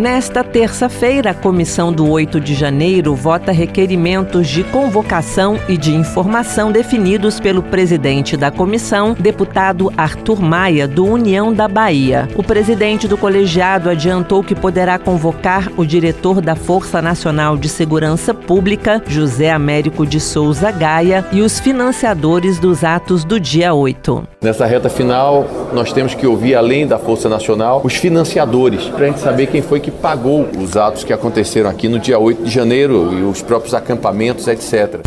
Nesta terça-feira, a comissão do 8 de janeiro vota requerimentos de convocação e de informação definidos pelo presidente da comissão, deputado Arthur Maia, do União da Bahia. O presidente do colegiado adiantou que poderá convocar o diretor da Força Nacional de Segurança Pública, José Américo de Souza Gaia, e os financiadores dos atos do dia 8. Nessa reta final, nós temos que ouvir, além da Força Nacional, os financiadores, para a gente saber quem foi que pagou os atos que aconteceram aqui no dia 8 de janeiro e os próprios acampamentos, etc.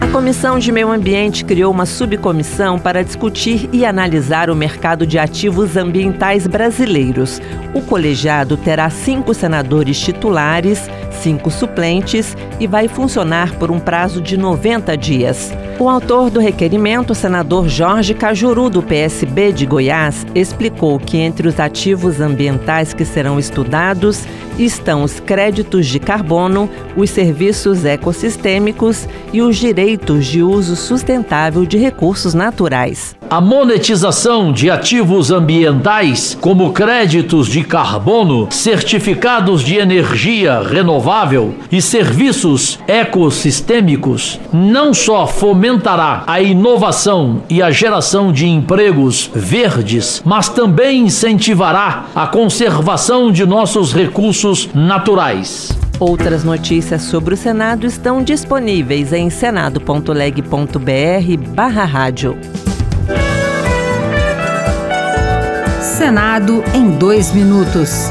A Comissão de Meio Ambiente criou uma subcomissão para discutir e analisar o mercado de ativos ambientais brasileiros. O colegiado terá cinco senadores titulares, cinco suplentes e vai funcionar por um prazo de 90 dias. O autor do requerimento, senador Jorge Cajuru, do PSB de Goiás, explicou que entre os ativos ambientais que serão estudados estão os créditos de carbono, os serviços ecossistêmicos e os direitos de uso sustentável de recursos naturais. A monetização de ativos ambientais, como créditos de carbono, certificados de energia renovável e serviços ecossistêmicos, não só fomentará a inovação e a geração de empregos verdes, mas também incentivará a conservação de nossos recursos naturais. Outras notícias sobre o Senado estão disponíveis em senado.leg.br/barra rádio. Senado em dois minutos.